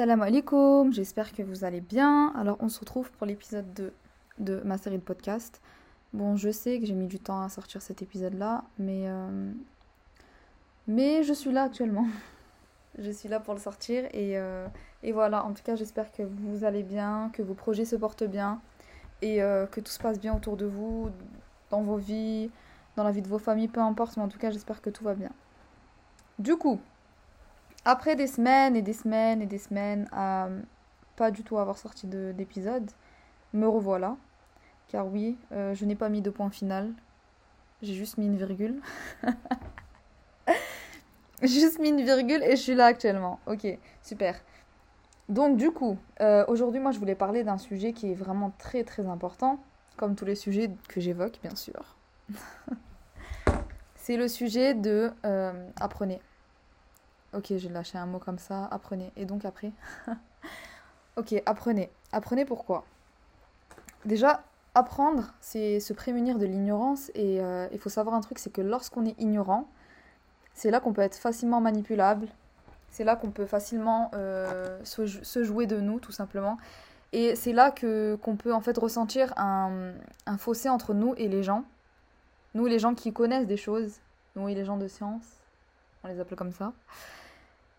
Salam alaikum, j'espère que vous allez bien. Alors on se retrouve pour l'épisode 2 de ma série de podcasts. Bon, je sais que j'ai mis du temps à sortir cet épisode-là, mais, euh, mais je suis là actuellement. je suis là pour le sortir et, euh, et voilà, en tout cas j'espère que vous allez bien, que vos projets se portent bien et euh, que tout se passe bien autour de vous, dans vos vies, dans la vie de vos familles, peu importe, mais en tout cas j'espère que tout va bien. Du coup, après des semaines et des semaines et des semaines à pas du tout avoir sorti d'épisode, me revoilà. Car oui, euh, je n'ai pas mis de point final. J'ai juste mis une virgule. juste mis une virgule et je suis là actuellement. Ok, super. Donc du coup, euh, aujourd'hui moi je voulais parler d'un sujet qui est vraiment très très important, comme tous les sujets que j'évoque bien sûr. C'est le sujet de euh, apprenez. Ok, j'ai lâché un mot comme ça. Apprenez. Et donc après Ok, apprenez. Apprenez pourquoi? Déjà, apprendre, c'est se prémunir de l'ignorance. Et euh, il faut savoir un truc, c'est que lorsqu'on est ignorant, c'est là qu'on peut être facilement manipulable. C'est là qu'on peut facilement euh, se, jouer de nous, tout simplement. Et c'est là que qu'on peut en fait ressentir un, fossé entre nous et les gens. Nous, les gens qui connaissent des choses. Nous et les gens de science. On les appelle comme ça.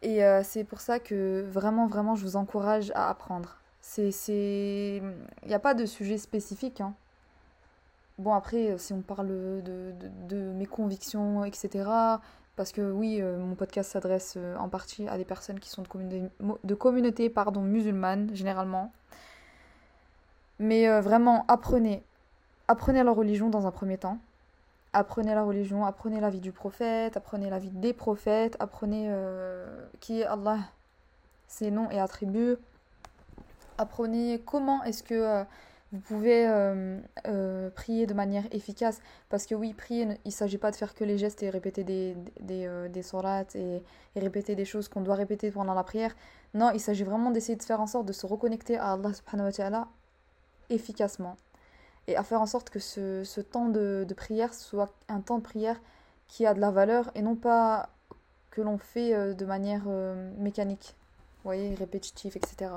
Et euh, c'est pour ça que vraiment, vraiment, je vous encourage à apprendre. C'est, il n'y a pas de sujet spécifique. Hein. Bon, après, si on parle de, de, mes convictions, etc., parce que oui, euh, mon podcast s'adresse euh, en partie à des personnes qui sont de communautés communauté, pardon, musulmanes, généralement. Mais vraiment, apprenez. Apprenez la religion dans un premier temps apprenez la religion, apprenez la vie du prophète, apprenez la vie des prophètes, apprenez euh, qui est Allah, ses noms et attributs, apprenez comment est-ce que euh, vous pouvez euh, prier de manière efficace. Parce que oui, prier, il ne s'agit pas de faire que les gestes et répéter des, des, des et, et, répéter des choses qu'on doit répéter pendant la prière. Non, il s'agit vraiment d'essayer de faire en sorte de se reconnecter à Allah subhanahu wa ta'ala efficacement et à faire en sorte que ce, ce temps de, de, prière soit un temps de prière qui a de la valeur et non pas que l'on fait euh, de manière euh, mécanique, voyez, répétitive, etc.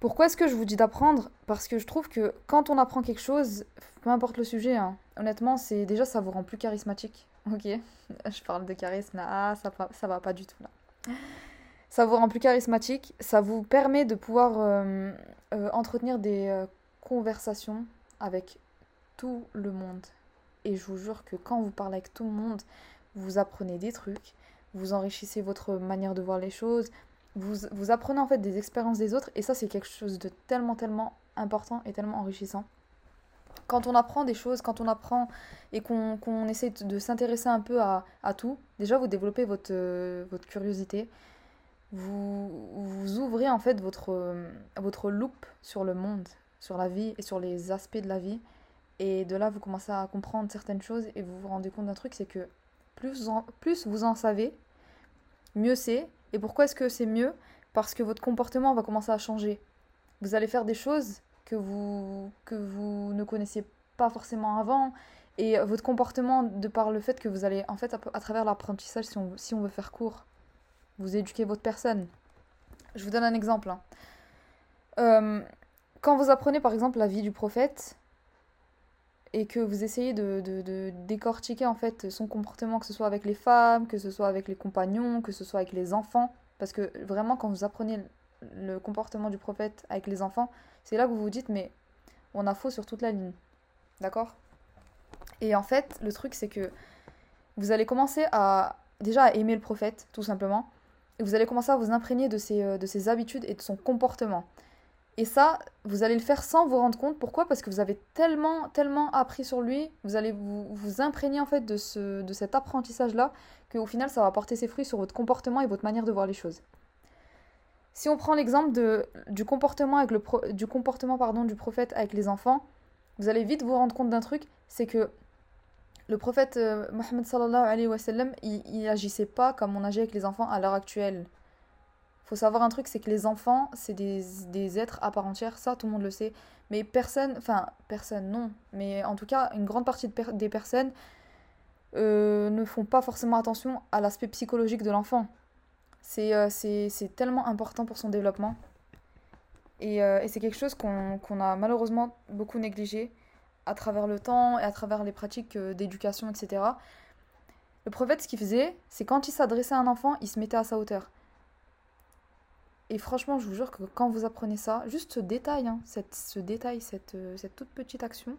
Pourquoi est-ce que je vous dis d'apprendre? Parce que je trouve que quand on apprend quelque chose, peu importe le sujet, hein, honnêtement, c'est déjà ça vous rend plus charismatique. Ok, je parle de charisme ah, ça, ça va pas du tout là. Ça vous rend plus charismatique, ça vous permet de pouvoir euh, entretenir des conversation avec tout le monde. Et je vous jure que quand vous parlez avec tout le monde, vous apprenez des trucs, vous enrichissez votre manière de voir les choses, vous, vous apprenez en fait des expériences des autres, et ça c'est quelque chose de tellement, tellement important et tellement enrichissant. Quand on apprend des choses, quand on apprend et qu'on essaie de s'intéresser un peu à, à, tout, déjà vous développez votre, votre curiosité, vous, vous ouvrez en fait votre, votre loupe sur le monde, sur la vie et sur les aspects de la vie. Et de là, vous commencez à comprendre certaines choses et vous vous rendez compte d'un truc, c'est que plus, plus vous en savez, mieux c'est. Et pourquoi est-ce que c'est mieux? Parce que votre comportement va commencer à changer. Vous allez faire des choses que vous, que vous ne connaissiez pas forcément avant. Et votre comportement, de par le fait que vous allez, en fait, à, travers l'apprentissage, si on, si on veut faire court, vous éduquez votre personne. Je vous donne un exemple. Hein. Euh, quand vous apprenez par exemple la vie du prophète et que vous essayez de, décortiquer en fait son comportement, que ce soit avec les femmes, que ce soit avec les compagnons, que ce soit avec les enfants, parce que vraiment quand vous apprenez le comportement du prophète avec les enfants, c'est là que vous vous dites mais on a faux sur toute la ligne. D'accord? Et en fait, le truc c'est que vous allez commencer à déjà à aimer le prophète, tout simplement, et vous allez commencer à vous imprégner de ses, euh, de ses habitudes et de son comportement. Et ça, vous allez le faire sans vous rendre compte. Pourquoi? Parce que vous avez tellement, tellement appris sur lui, vous allez vous, imprégner en fait de, ce, de cet apprentissage-là, qu'au final, ça va porter ses fruits sur votre comportement et votre manière de voir les choses. Si on prend l'exemple du comportement, du, pardon, du prophète avec les enfants, vous allez vite vous rendre compte d'un truc, c'est que le prophète euh, Mohammed sallallahu alayhi wa sallam, il, il agissait pas comme on agit avec les enfants à l'heure actuelle faut savoir un truc, c'est que les enfants, c'est des, des, êtres à part entière, ça tout le monde le sait. Mais personne, enfin personne non, mais en tout cas une grande partie des personnes euh, ne font pas forcément attention à l'aspect psychologique de l'enfant. C'est euh, tellement important pour son développement. Et, euh, et c'est quelque chose qu'on qu'on a malheureusement beaucoup négligé à travers le temps et à travers les pratiques euh, d'éducation, etc. Le prophète, ce qu'il faisait, c'est quand il s'adressait à un enfant, il se mettait à sa hauteur. Et franchement, je vous jure que quand vous apprenez ça, juste ce détail, hein, cette, ce détail, cette, euh, cette toute petite action,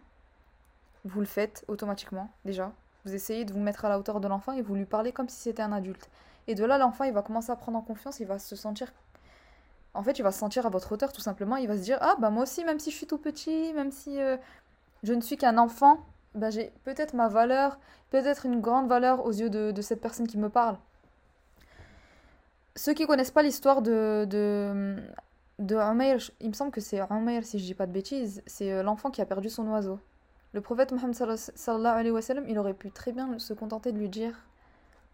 vous le faites automatiquement, déjà. Vous essayez de vous mettre à la hauteur de l'enfant et vous lui parlez comme si c'était un adulte. Et de là, l'enfant, il va commencer à prendre en confiance, il va se sentir... En fait, il va se sentir à votre hauteur, tout simplement. Il va se dire, ah, bah moi aussi, même si je suis tout petit, même si euh, je ne suis qu'un enfant, bah, j'ai peut-être ma valeur, peut-être une grande valeur aux yeux de, de cette personne qui me parle. Ceux qui connaissent pas l'histoire de, de, de il me semble que c'est Umayr, si je dis pas de bêtises, c'est euh, l'enfant qui a perdu son oiseau. Le prophète Mohammed sallallahu alayhi wa sallam, il aurait pu très bien se contenter de lui dire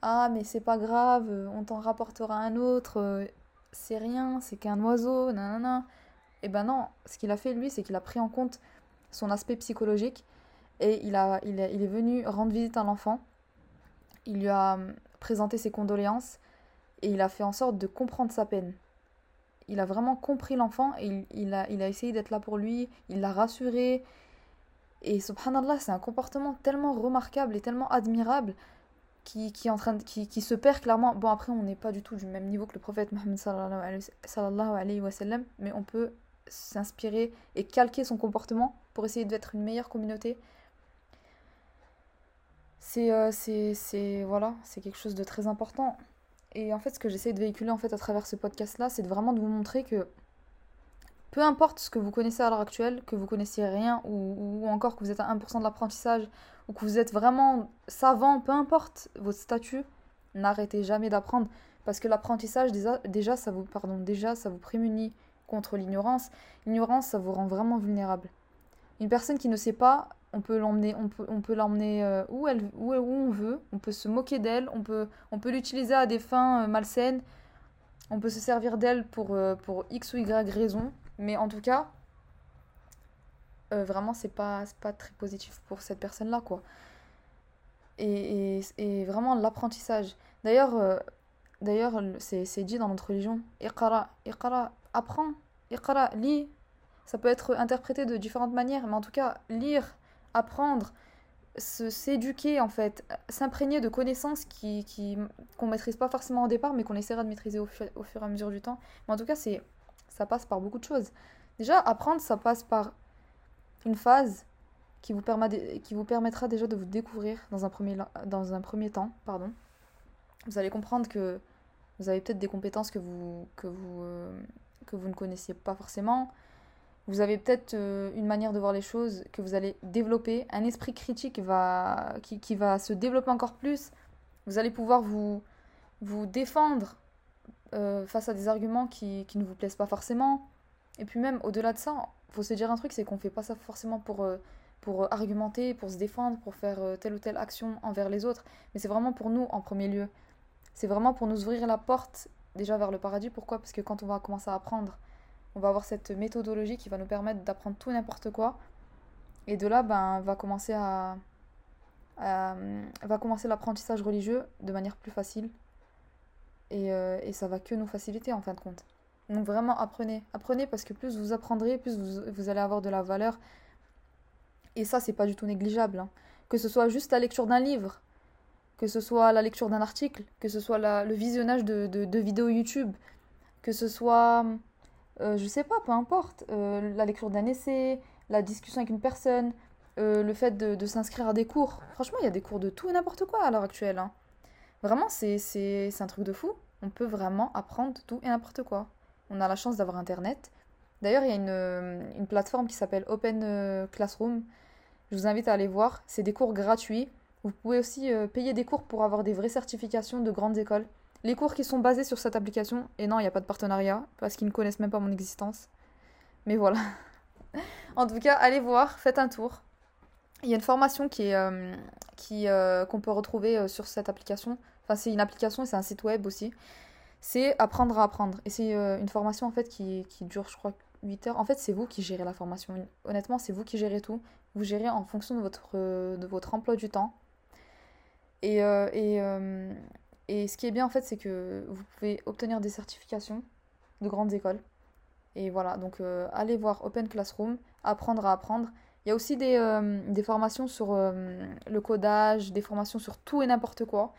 Ah, mais c'est pas grave, euh, on t'en rapportera un autre, euh, c'est rien, c'est qu'un oiseau, nanana. Et ben non, ce qu'il a fait lui, c'est qu'il a pris en compte son aspect psychologique et il, a, il, il est venu rendre visite à l'enfant. Il lui a présenté ses condoléances et il a fait en sorte de comprendre sa peine. Il a vraiment compris l'enfant et il, a, il a essayé d'être là pour lui, il l'a rassuré. Et subhanallah, c'est un comportement tellement remarquable et tellement admirable qui, qui, est en train de- qui, qui se perd clairement. Bon, après, on n'est pas du tout du même niveau que le prophète Mohammed sallallahu alayhi wa sallam, mais on peut s'inspirer et calquer son comportement pour essayer d'être une meilleure communauté. C'est euh, voilà, c'est quelque chose de très important. Et en fait, ce que j'essaie de véhiculer en fait à travers ce podcast-là, c'est vraiment de vous montrer que peu importe ce que vous connaissez à l'heure actuelle, que vous connaissiez rien ou, encore que vous êtes à 1% de l'apprentissage ou que vous êtes vraiment savant, peu importe votre statut, n'arrêtez jamais d'apprendre parce que l'apprentissage déjà ça vous pardon, déjà ça vous prémunit contre l'ignorance. L'ignorance, ça vous rend vraiment vulnérable. Une personne qui ne sait pas, on peut l'emmener, on peut, on peut l'emmener euh, où, elle, où, où on veut, on peut se moquer d'elle, on peut, on peut l'utiliser à des fins euh, malsaines, on peut se servir d'elle pour, euh, pour X ou Y raison, mais en tout cas, vraiment, c'est pas, pas très positif pour cette personne-là, quoi. Et, et, vraiment, l'apprentissage. D'ailleurs, d'ailleurs le- c'est dit dans notre religion, Iqra, Iqra, apprends, Iqra, lis. Ça peut être interprété de différentes manières, mais en tout cas, lire, apprendre, s'éduquer en fait, s'imprégner de connaissances qui, qu'on maîtrise pas forcément au départ, mais qu'on essaiera de maîtriser au, fu- au fur et à mesure du temps. Mais en tout cas, ça passe par beaucoup de choses. Déjà, apprendre, ça passe par une phase qui vous, permet qui vous permettra déjà de vous découvrir dans un premier, dans un premier temps. Pardon. Vous allez comprendre que vous avez peut-être des compétences que vous, que vous, euh, que vous ne connaissiez pas forcément. Vous avez peut-être euh, une manière de voir les choses que vous allez développer. Un esprit critique va, qui, va se développer encore plus. Vous allez pouvoir vous, vous défendre euh, face à des arguments qui, qui ne vous plaisent pas forcément. Et puis même au-delà de ça, faut se dire un truc, c'est qu'on fait pas ça forcément pour, euh, pour argumenter, pour se défendre, pour faire telle ou telle action envers les autres, mais c'est vraiment pour nous en premier lieu. C'est vraiment pour nous ouvrir la porte déjà vers le paradis. Pourquoi? Parce que quand on va commencer à apprendre, on va avoir cette méthodologie qui va nous permettre d'apprendre tout n'importe quoi. Et de là, ben, va commencer à, va commencer l'apprentissage religieux de manière plus facile. Et, euh, et ça va que nous faciliter en fin de compte. Donc vraiment apprenez, apprenez parce que plus vous apprendrez, plus vous, vous allez avoir de la valeur. Et ça, c'est pas du tout négligeable. hein. Que ce soit juste la lecture d'un livre, que ce soit la lecture d'un article, que ce soit le visionnage de, de- de vidéos YouTube, que ce soit, euh, je sais pas, peu importe, euh, la lecture d'un essai, la discussion avec une personne, euh, le fait de, s'inscrire à des cours. Franchement, il y a des cours de tout et n'importe quoi à l'heure actuelle. hein. Vraiment, c'est un truc de fou. On peut vraiment apprendre tout et n'importe quoi. On a la chance d'avoir Internet. D'ailleurs, il y a une, une plateforme qui s'appelle Open Classroom. Je vous invite à aller voir. C'est des cours gratuits. Vous pouvez aussi payer des cours pour avoir des vraies certifications de grandes écoles. Les cours qui sont basés sur cette application, et non, il n'y a pas de partenariat, parce qu'ils ne connaissent même pas mon existence. Mais voilà. en tout cas, allez voir, faites un tour. Il y a une formation qui est, euh, qui, euh, qu'on peut retrouver euh, sur cette application. Enfin, c'est une application et c'est un site web aussi. C'est apprendre à apprendre. Et c'est une formation en fait qui, qui dure, je crois, 8 heures. En fait, c'est vous qui gérez la formation. Honnêtement, c'est vous qui gérez tout. Vous gérez en fonction de votre, emploi du temps. Et, Et ce qui est bien en fait, c'est que vous pouvez obtenir des certifications de grandes écoles. Et voilà, donc euh, allez voir Open Classroom, apprendre à apprendre. Il y a aussi des, euh, formations sur euh, le codage, des formations sur tout et n'importe quoi.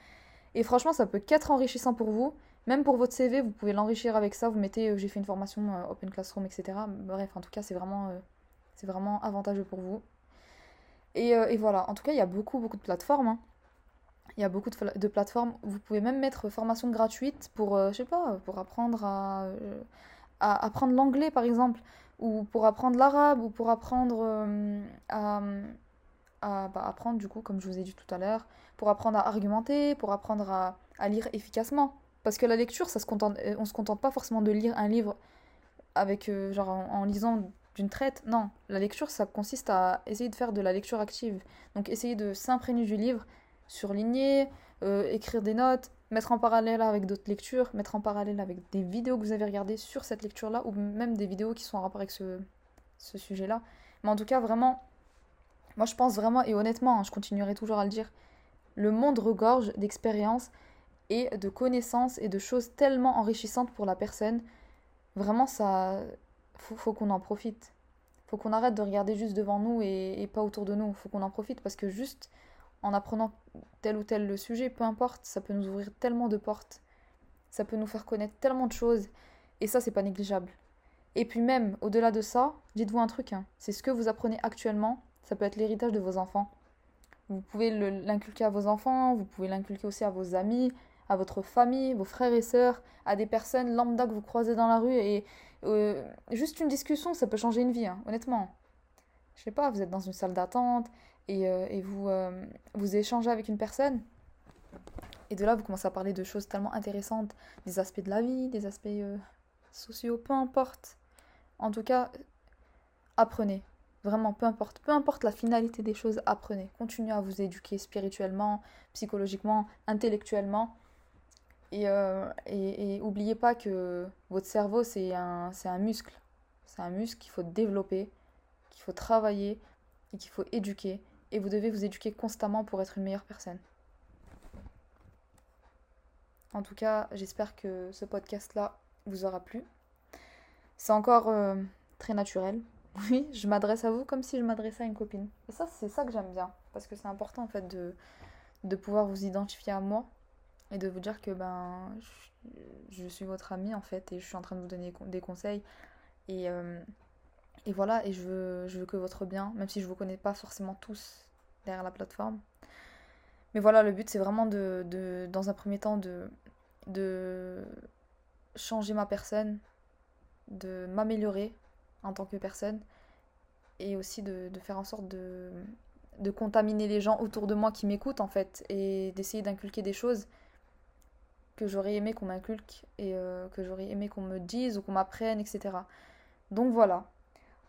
Et franchement, ça peut qu'être enrichissant pour vous. Même pour votre CV, vous pouvez l'enrichir avec ça. Vous mettez j'ai fait une formation Open Classroom, etc. Bref, en tout cas, c'est vraiment, vraiment avantageux pour vous. Et, et, voilà, en tout cas, il y a beaucoup, beaucoup de plateformes. Hein. Il y a beaucoup de, de, plateformes. Vous pouvez même mettre formation gratuite pour, je sais pas, pour apprendre à à apprendre l'anglais par exemple, ou pour apprendre l'arabe, ou pour apprendre euh, à, bah, apprendre du coup, comme je vous ai dit tout à l'heure, pour apprendre à argumenter, pour apprendre à, à, lire efficacement. Parce que la lecture, ça se contente, euh, on se contente pas forcément de lire un livre avec euh, genre en, lisant d'une traite. Non, la lecture, ça consiste à essayer de faire de la lecture active. Donc essayer de s'imprégner du livre, surligner, écrire des notes, mettre en parallèle avec d'autres lectures, mettre en parallèle avec des vidéos que vous avez regardées sur cette lecture-là, ou même des vidéos qui sont en rapport avec ce, ce sujet-là. Mais en tout cas, vraiment, moi je pense vraiment, et honnêtement, hein, je continuerai toujours à le dire, le monde regorge d'expériences et de connaissances et de choses tellement enrichissantes pour la personne. Vraiment, ça, faut, faut qu'on en profite. Faut qu'on arrête de regarder juste devant nous et, et pas autour de nous. Faut qu'on en profite parce que juste en apprenant tel ou tel sujet, peu importe, ça peut nous ouvrir tellement de portes, ça peut nous faire connaître tellement de choses, et ça, c'est pas négligeable. Et puis même, au-delà de ça, dites-vous un truc, hein, c'est ce que vous apprenez actuellement, ça peut être l'héritage de vos enfants. Vous pouvez l'inculquer à vos enfants, vous pouvez l'inculquer aussi à vos amis, à votre famille, vos frères et sœurs, à des personnes lambda que vous croisez dans la rue, et euh, juste une discussion, ça peut changer une vie, hein, honnêtement. Je sais pas, vous êtes dans une salle d'attente, et, euh, et vous, euh, vous échangez avec une personne. Et de là, vous commencez à parler de choses tellement intéressantes, des aspects de la vie, des aspects euh, sociaux, peu importe. En tout cas, apprenez. Vraiment, peu importe. Peu importe la finalité des choses, apprenez. Continuez à vous éduquer spirituellement, psychologiquement, intellectuellement. Et, et, et oubliez pas que votre cerveau, c'est un, un muscle. C'est un muscle qu'il faut développer, qu'il faut travailler et qu'il faut éduquer et vous devez vous éduquer constamment pour être une meilleure personne. En tout cas, j'espère que ce podcast-là vous aura plu. C'est encore euh, très naturel. Oui, je m'adresse à vous comme si je m'adressais à une copine. Et ça, c'est ça que j'aime bien. Parce que c'est important, en fait, de, pouvoir vous identifier à moi. Et de vous dire que ben, je, suis votre amie, en fait. Et je suis en train de vous donner des conseils. Et, euh, et voilà, et je veux, je veux que votre bien, même si je ne vous connais pas forcément tous derrière la plateforme. Mais voilà, le but c'est vraiment de, dans un premier temps, de, de changer ma personne, de m'améliorer en tant que personne, et aussi de, de faire en sorte de, de contaminer les gens autour de moi qui m'écoutent en fait, et d'essayer d'inculquer des choses que j'aurais aimé qu'on m'inculque, et euh, que j'aurais aimé qu'on me dise ou qu'on m'apprenne, etc. Donc voilà,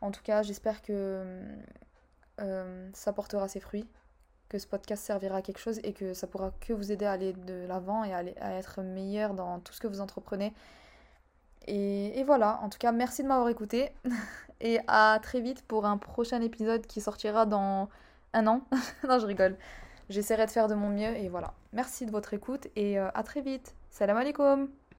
en tout cas, j'espère que euh, ça portera ses fruits, que ce podcast servira à quelque chose et que ça pourra que vous aider à aller de l'avant et à, être meilleur dans tout ce que vous entreprenez. Et, et voilà, en tout cas, merci de m'avoir écouté et à très vite pour un prochain épisode qui sortira dans un an. non, je rigole. J'essaierai de faire de mon mieux et voilà. Merci de votre écoute et euh, à très vite. Salam alaikum